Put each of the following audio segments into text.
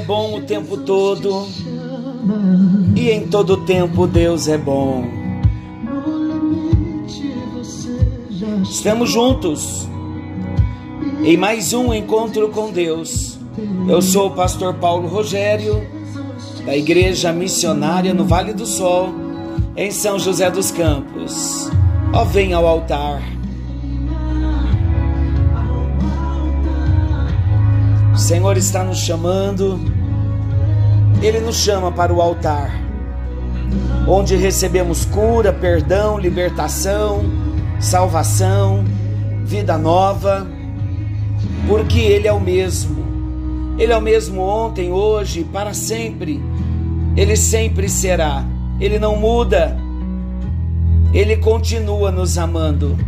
É bom o tempo todo e em todo tempo Deus é bom. Estamos juntos em mais um encontro com Deus. Eu sou o pastor Paulo Rogério, da Igreja Missionária no Vale do Sol, em São José dos Campos. Ó, vem ao altar. O Senhor está nos chamando, Ele nos chama para o altar, onde recebemos cura, perdão, libertação, salvação, vida nova, porque Ele é o mesmo. Ele é o mesmo ontem, hoje, para sempre. Ele sempre será. Ele não muda. Ele continua nos amando.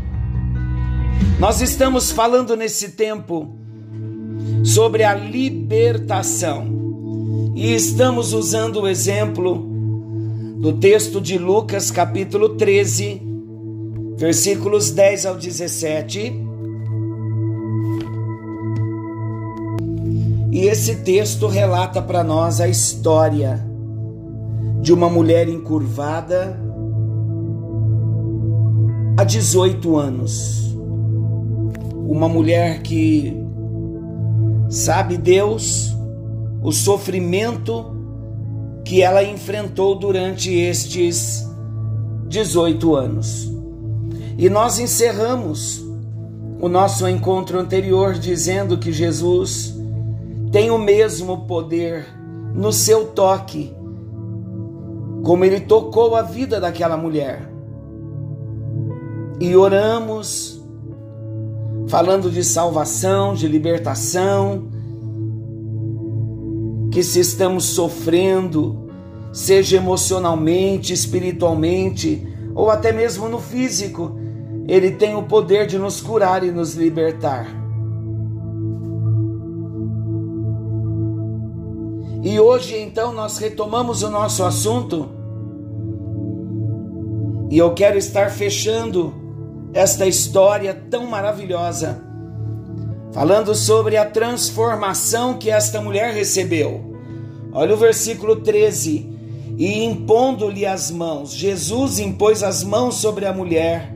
Nós estamos falando nesse tempo sobre a libertação e estamos usando o exemplo do texto de Lucas, capítulo 13, versículos 10 ao 17. E esse texto relata para nós a história de uma mulher encurvada há 18 anos. Uma mulher que sabe Deus, o sofrimento que ela enfrentou durante estes 18 anos. E nós encerramos o nosso encontro anterior dizendo que Jesus tem o mesmo poder no seu toque, como ele tocou a vida daquela mulher e oramos, falando de salvação, de libertação, que se estamos sofrendo, seja emocionalmente, espiritualmente ou até mesmo no físico, Ele tem o poder de nos curar e nos libertar. E hoje então nós retomamos o nosso assunto e eu quero estar fechando esta história tão maravilhosa, falando sobre a transformação que esta mulher recebeu. Olha o versículo 13. E impondo-lhe as mãos, Jesus impôs as mãos sobre a mulher,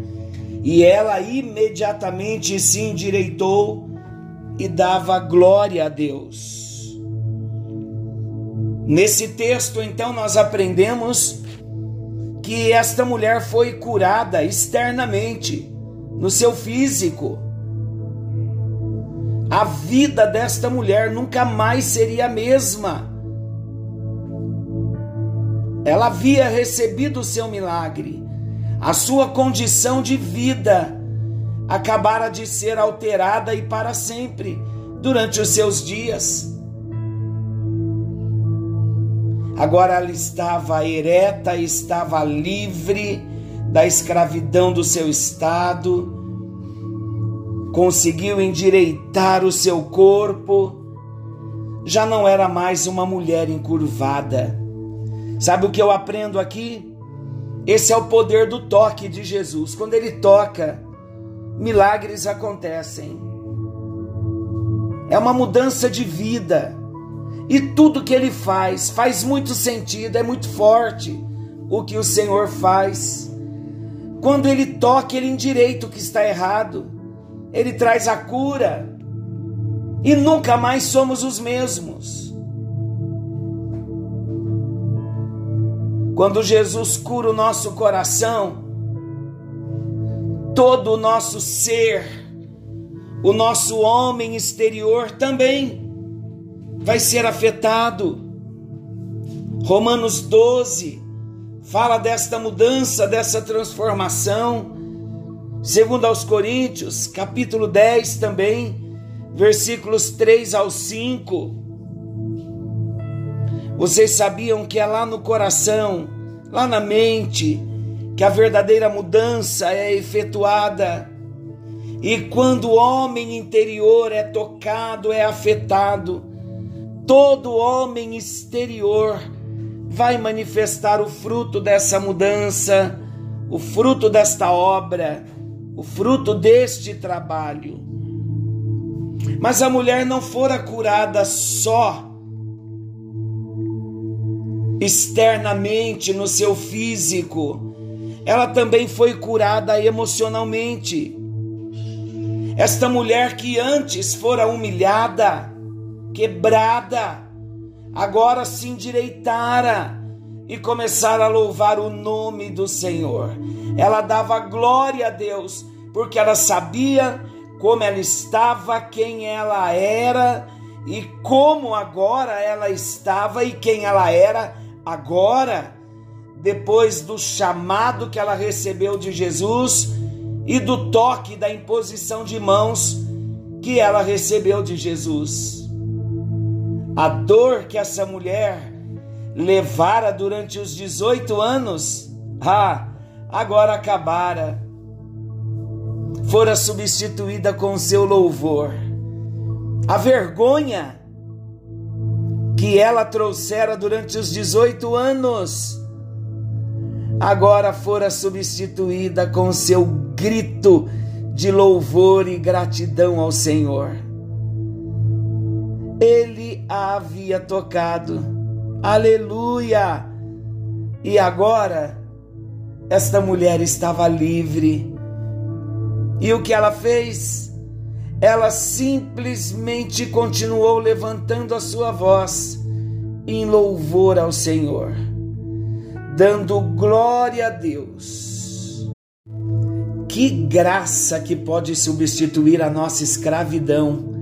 e ela imediatamente se endireitou e dava glória a Deus. Nesse texto, então, nós aprendemos que esta mulher foi curada externamente, no seu físico. A vida desta mulher nunca mais seria a mesma. Ela havia recebido o seu milagre. A sua condição de vida acabara de ser alterada e para sempre durante os seus dias. Agora ela estava ereta, estava livre da escravidão do seu estado, conseguiu endireitar o seu corpo, já não era mais uma mulher encurvada. Sabe o que eu aprendo aqui? Esse é o poder do toque de Jesus. Quando ele toca, milagres acontecem. É uma mudança de vida. E tudo que ele faz faz muito sentido, é muito forte o que o Senhor faz. Quando ele toca, ele endireita o que está errado, ele traz a cura e nunca mais somos os mesmos. Quando Jesus cura o nosso coração, todo o nosso ser, o nosso homem exterior também vai ser afetado. Romanos 12 fala desta mudança, dessa transformação. Segundo aos Coríntios, capítulo 10 também, versículos 3 ao 5. Vocês sabiam que é lá no coração, lá na mente, que a verdadeira mudança é efetuada. E quando o homem interior é tocado, é afetado, todo homem exterior vai manifestar o fruto dessa mudança, o fruto desta obra, o fruto deste trabalho. Mas a mulher não fora curada só externamente no seu físico, ela também foi curada emocionalmente. Esta mulher que antes fora humilhada, quebrada, agora se endireitara e começara a louvar o nome do Senhor. Ela dava glória a Deus, porque ela sabia como ela estava, quem ela era e como agora ela estava e quem ela era agora, depois do chamado que ela recebeu de Jesus e do toque da imposição de mãos que ela recebeu de Jesus. A dor que essa mulher levara durante os 18 anos, ah, agora acabara. Fora substituída com seu louvor. A vergonha que ela trouxera durante os 18 anos, agora fora substituída com seu grito de louvor e gratidão ao Senhor. A havia tocado, aleluia! E agora, esta mulher estava livre. E o que ela fez? ela simplesmente continuou levantando a sua voz em louvor ao Senhor, dando glória a Deus. Que graça que pode substituir a nossa escravidão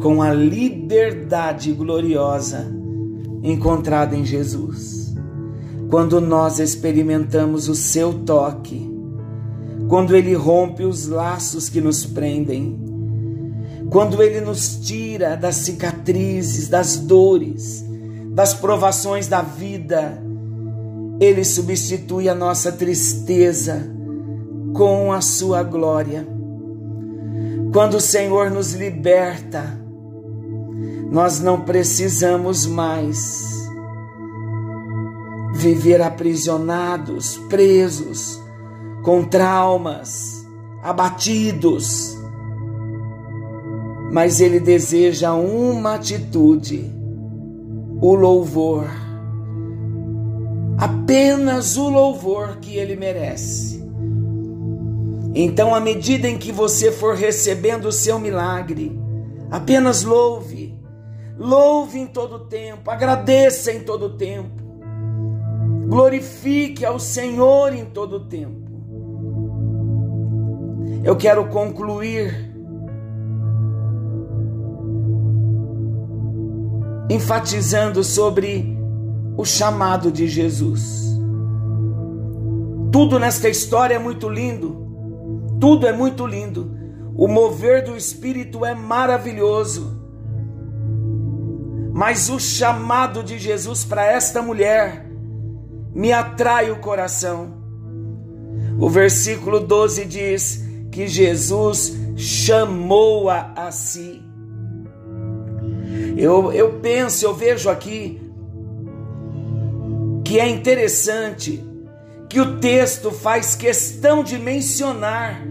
com a liberdade gloriosa encontrada em Jesus. Quando nós experimentamos o seu toque, quando ele rompe os laços que nos prendem, quando Ele nos tira das cicatrizes, das dores, das provações da vida, Ele substitui a nossa tristeza com a Sua glória. Quando o Senhor nos liberta, nós não precisamos mais viver aprisionados, presos, com traumas, abatidos mas ele deseja uma atitude, o louvor. Apenas o louvor que ele merece. Então, à medida em que você for recebendo o seu milagre, apenas louve. Louve em todo tempo, agradeça em todo tempo. Glorifique ao Senhor em todo tempo. Eu quero concluir enfatizando sobre o chamado de Jesus. Tudo nesta história é muito lindo, tudo é muito lindo. O mover do Espírito é maravilhoso. Mas o chamado de Jesus para esta mulher me atrai o coração. O versículo 12 diz que Jesus chamou-a a si. Eu, eu penso, eu vejo aqui que é interessante que o texto faz questão de mencionar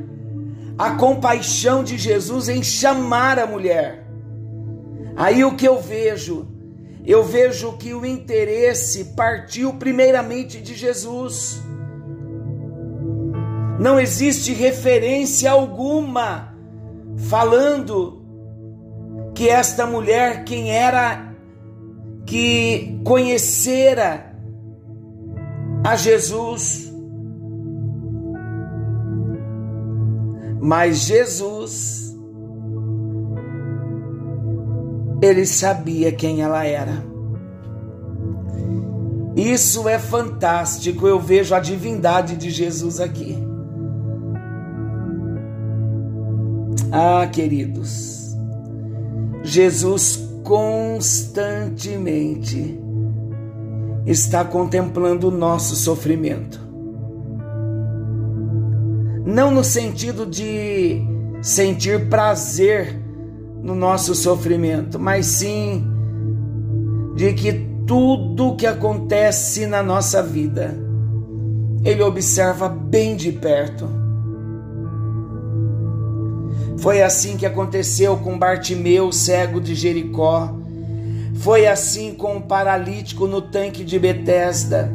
a compaixão de Jesus em chamar a mulher. Aí o que eu vejo? Eu vejo que o interesse partiu primeiramente de Jesus. Não existe referência alguma falando que esta mulher, quem era que conhecera a Jesus, mas Jesus, ele sabia quem ela era. Isso é fantástico, eu vejo a divindade de Jesus aqui. Ah, queridos, Jesus constantemente está contemplando o nosso sofrimento. Não no sentido de sentir prazer no nosso sofrimento, mas sim de que tudo que acontece na nossa vida, Ele observa bem de perto Foi assim que aconteceu com Bartimeu, cego de Jericó. Foi assim com o paralítico no tanque de Betesda.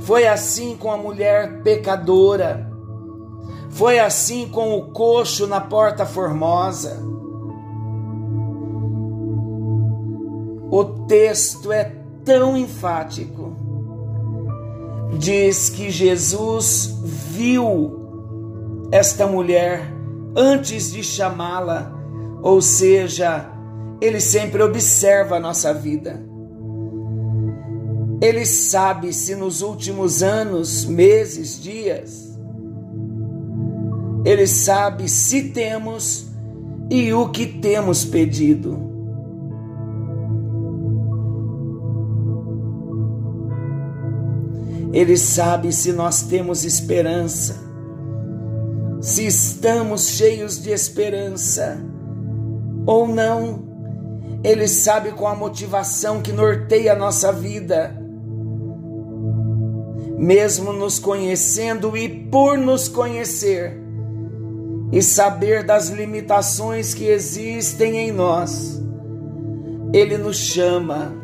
Foi assim com a mulher pecadora. Foi assim com o coxo na porta formosa. O texto é tão enfático. Diz que Jesus viu esta mulher antes de chamá-la, ou seja, ele sempre observa a nossa vida. Ele sabe se nos últimos anos, meses, dias, ele sabe se temos e o que temos pedido. Ele sabe se nós temos esperança, se estamos cheios de esperança ou não. Ele sabe qual a motivação que norteia a nossa vida. Mesmo nos conhecendo e por nos conhecer, e saber das limitações que existem em nós, Ele nos chama,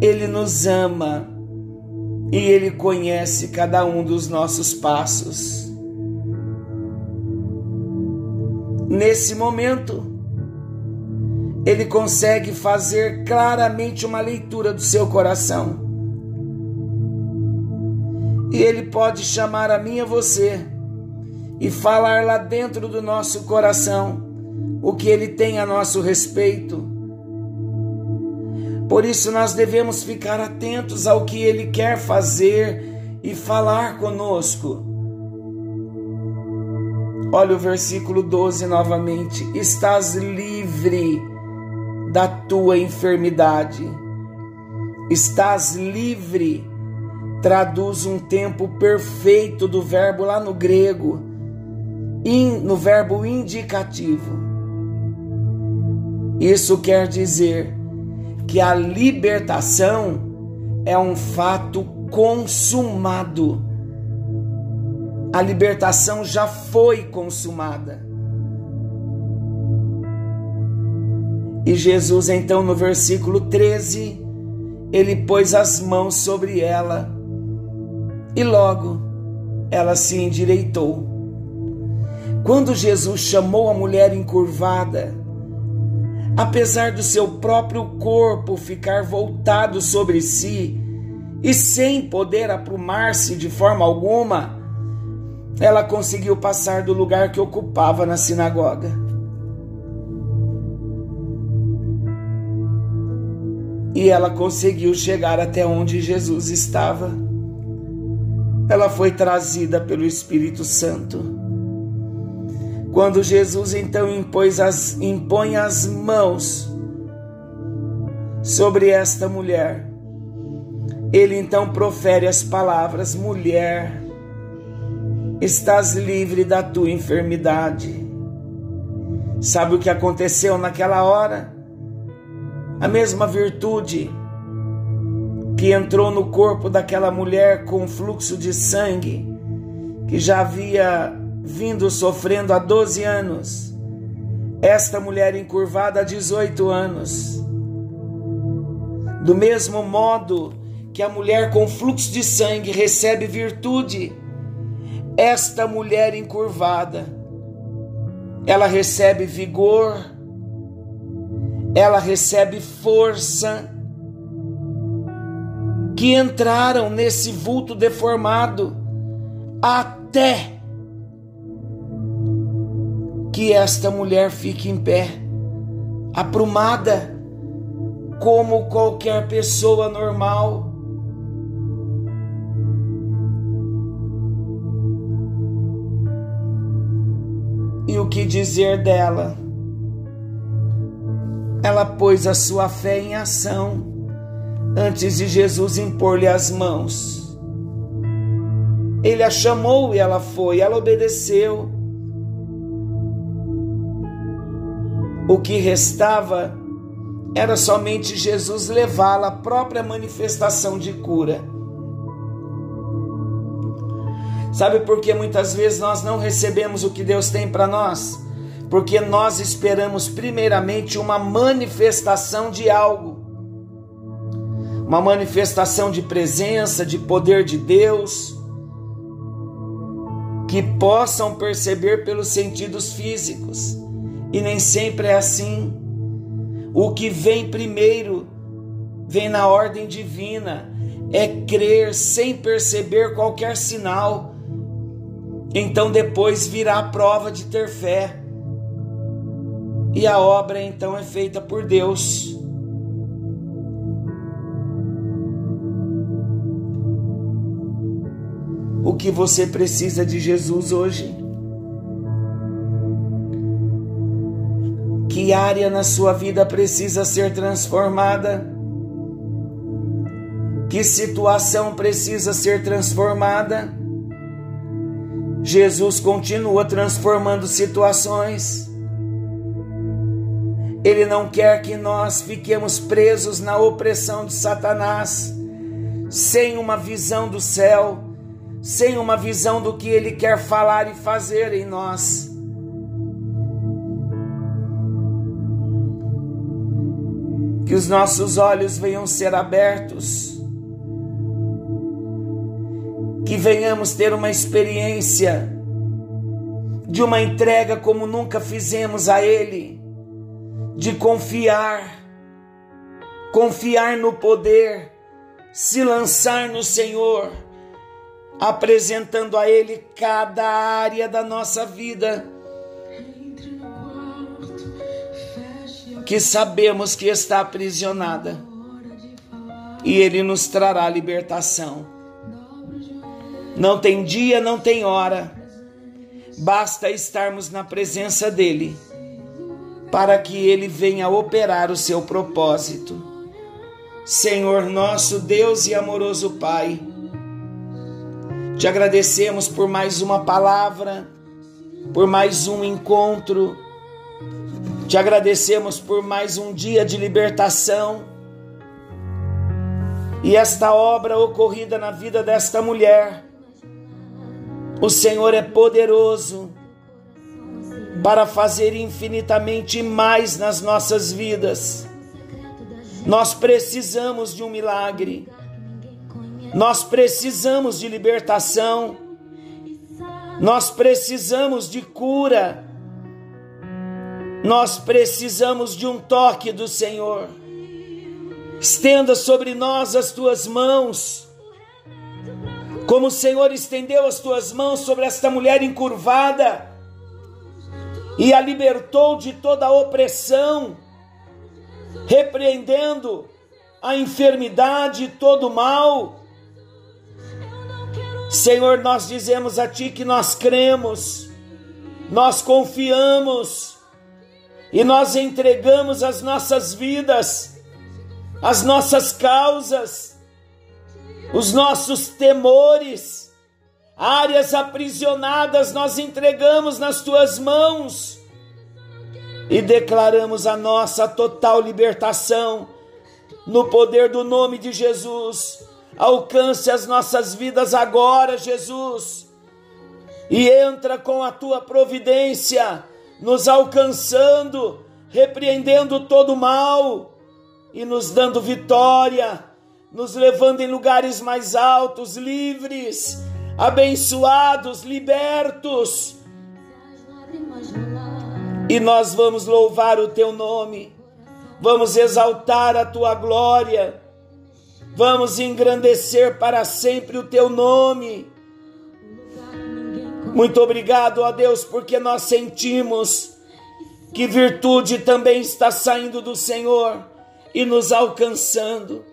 Ele nos ama e Ele conhece cada um dos nossos passos. Nesse momento, Ele consegue fazer claramente uma leitura do seu coração. E Ele pode chamar a mim e a você e falar lá dentro do nosso coração o que Ele tem a nosso respeito por isso nós devemos ficar atentos ao que Ele quer fazer e falar conosco. Olha o versículo 12 novamente: Estás livre da tua enfermidade. Estás livre traduz um tempo perfeito do verbo lá no grego, no verbo indicativo. Isso quer dizer que a libertação é um fato consumado. A libertação já foi consumada. E Jesus, então, no versículo 13, ele pôs as mãos sobre ela e logo ela se endireitou. Quando Jesus chamou a mulher encurvada, apesar do seu próprio corpo ficar voltado sobre si e sem poder aprumar-se de forma alguma, ela conseguiu passar do lugar que ocupava na sinagoga. E ela conseguiu chegar até onde Jesus estava. Ela foi trazida pelo Espírito Santo. Quando Jesus então impôs as, impõe as mãos sobre esta mulher, ele então profere as palavras: mulher, estás livre da tua enfermidade. Sabe o que aconteceu naquela hora? A mesma virtude que entrou no corpo daquela mulher com fluxo de sangue, que já havia vindo sofrendo há 12 anos. Esta mulher encurvada há 18 anos. Do mesmo modo que a mulher com fluxo de sangue recebe virtude, esta mulher encurvada, ela recebe vigor, ela recebe força, que entraram nesse vulto deformado até que esta mulher fique em pé, aprumada, como qualquer pessoa normal. E o que dizer dela? Ela pôs a sua fé em ação antes de Jesus impor-lhe as mãos. Ele a chamou e ela foi, ela obedeceu. O que restava era somente Jesus levá-la à própria manifestação de cura. Sabe por que muitas vezes nós não recebemos o que Deus tem para nós? Porque nós esperamos primeiramente uma manifestação de algo. Uma manifestação de presença, de poder de Deus, que possam perceber pelos sentidos físicos. E nem sempre é assim. O que vem primeiro vem na ordem divina, é crer sem perceber qualquer sinal. Então depois virá a prova de ter fé. E a obra então é feita por Deus. O que você precisa de Jesus hoje? Que área na sua vida precisa ser transformada? Que situação precisa ser transformada? Jesus continua transformando situações. Ele não quer que nós fiquemos presos na opressão de Satanás, sem uma visão do céu, sem uma visão do que ele quer falar e fazer em nós. Que os nossos olhos venham ser abertos que venhamos ter uma experiência de uma entrega como nunca fizemos a Ele, de confiar, confiar no poder, se lançar no Senhor, apresentando a Ele cada área da nossa vida. Que sabemos que está aprisionada, e Ele nos trará libertação. Não tem dia, não tem hora. Basta estarmos na presença dele para que ele venha operar o seu propósito. Senhor nosso Deus e amoroso Pai, te agradecemos por mais uma palavra, por mais um encontro. Te agradecemos por mais um dia de libertação. E esta obra ocorrida na vida desta mulher o Senhor é poderoso para fazer infinitamente mais nas nossas vidas. Nós precisamos de um milagre. Nós precisamos de libertação. Nós precisamos de cura. Nós precisamos de um toque do Senhor. Estenda sobre nós as tuas mãos como o Senhor estendeu as tuas mãos sobre esta mulher encurvada e a libertou de toda a opressão, repreendendo a enfermidade e todo o mal. Senhor, nós dizemos a Ti que nós cremos, nós confiamos e nós entregamos as nossas vidas, as nossas causas os nossos temores, áreas aprisionadas, nós entregamos nas tuas mãos. E declaramos a nossa total libertação no poder do nome de Jesus. Alcance as nossas vidas agora, Jesus, e entra com a tua providência, nos alcançando, repreendendo todo mal e nos dando vitória nos levando em lugares mais altos, livres, abençoados, libertos. E nós vamos louvar o teu nome, vamos exaltar a tua glória, vamos engrandecer para sempre o teu nome. Muito obrigado, ó Deus, porque nós sentimos que virtude também está saindo do Senhor e nos alcançando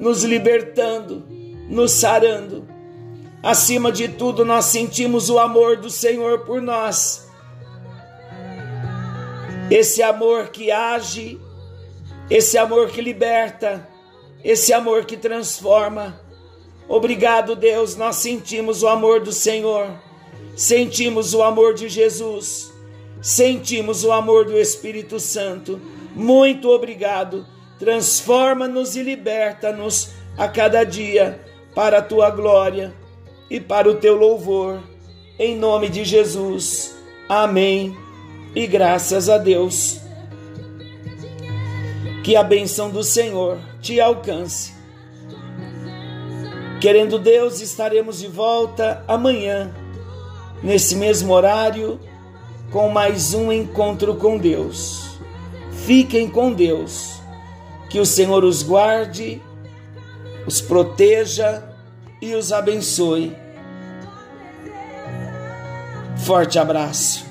nos libertando, nos sarando. Acima de tudo, nós sentimos o amor do Senhor por nós. Esse amor que age, esse amor que liberta, esse amor que transforma. Obrigado, Deus, nós sentimos o amor do Senhor, sentimos o amor de Jesus, sentimos o amor do Espírito Santo. Muito obrigado transforma-nos e liberta-nos a cada dia para a tua glória. e para o teu louvor. Em nome de Jesus. Amém. E graças a Deus. Que a benção do Senhor te alcance. Querendo Deus, estaremos de volta amanhã, nesse mesmo horário, com mais um encontro com Deus. Fiquem com Deus. Que o Senhor os guarde, os proteja e os abençoe. Forte abraço.